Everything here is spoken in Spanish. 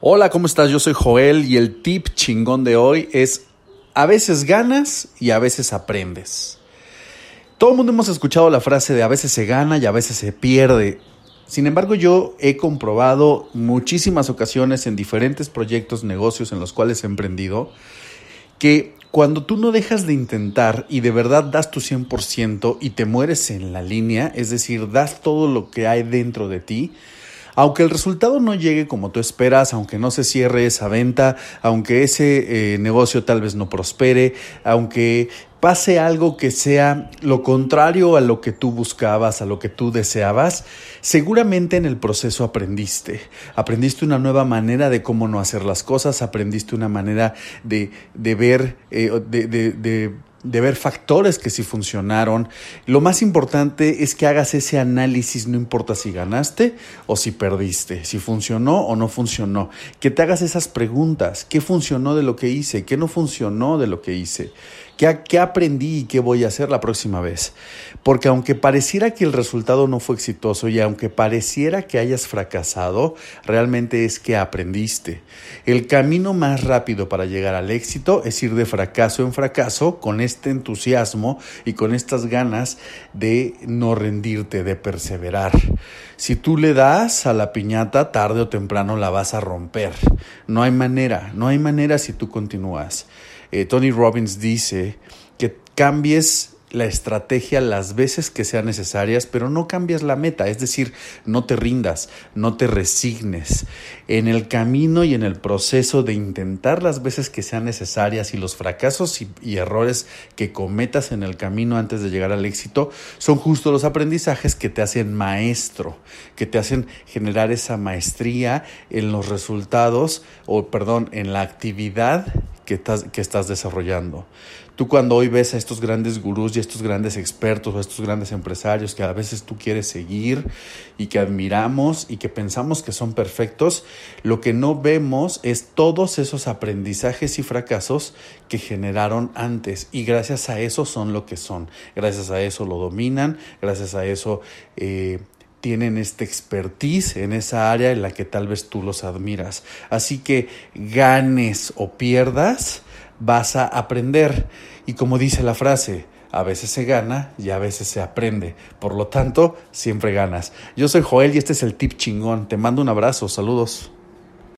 Hola, ¿cómo estás? Yo soy Joel y el tip chingón de hoy es a veces ganas y a veces aprendes. Todo el mundo hemos escuchado la frase de a veces se gana y a veces se pierde. Sin embargo, yo he comprobado muchísimas ocasiones en diferentes proyectos, negocios en los cuales he emprendido, que cuando tú no dejas de intentar y de verdad das tu 100% y te mueres en la línea, es decir, das todo lo que hay dentro de ti, aunque el resultado no llegue como tú esperas, aunque no se cierre esa venta, aunque ese eh, negocio tal vez no prospere, aunque pase algo que sea lo contrario a lo que tú buscabas, a lo que tú deseabas, seguramente en el proceso aprendiste. Aprendiste una nueva manera de cómo no hacer las cosas, aprendiste una manera de, de ver, eh, de, de de ver factores que sí funcionaron. Lo más importante es que hagas ese análisis, no importa si ganaste o si perdiste, si funcionó o no funcionó. Que te hagas esas preguntas, ¿qué funcionó de lo que hice? ¿Qué no funcionó de lo que hice? ¿Qué, ¿Qué, aprendí y qué voy a hacer la próxima vez? Porque aunque pareciera que el resultado no fue exitoso y aunque pareciera que hayas fracasado, realmente es que aprendiste. El camino más rápido para llegar al éxito es ir de fracaso en fracaso con este entusiasmo y con estas ganas de no rendirte, de perseverar. Si tú le das a la piñata, tarde o temprano la vas a romper. No hay manera, no hay manera si tú continúas. Eh, Tony Robbins dice que cambies la estrategia las veces que sean necesarias, pero no cambias la meta, es decir, no te rindas, no te resignes. En el camino y en el proceso de intentar las veces que sean necesarias y los fracasos y, y errores que cometas en el camino antes de llegar al éxito son justo los aprendizajes que te hacen maestro, que te hacen generar esa maestría en los resultados o perdón, en la actividad que estás, que estás desarrollando. Tú cuando hoy ves a estos grandes gurús y estos grandes expertos o estos grandes empresarios que a veces tú quieres seguir y que admiramos y que pensamos que son perfectos, lo que no vemos es todos esos aprendizajes y fracasos que generaron antes. Y gracias a eso son lo que son, gracias a eso lo dominan, gracias a eso... Eh, tienen esta expertise en esa área en la que tal vez tú los admiras. Así que ganes o pierdas, vas a aprender. Y como dice la frase, a veces se gana y a veces se aprende. Por lo tanto, siempre ganas. Yo soy Joel y este es el tip chingón. Te mando un abrazo. Saludos.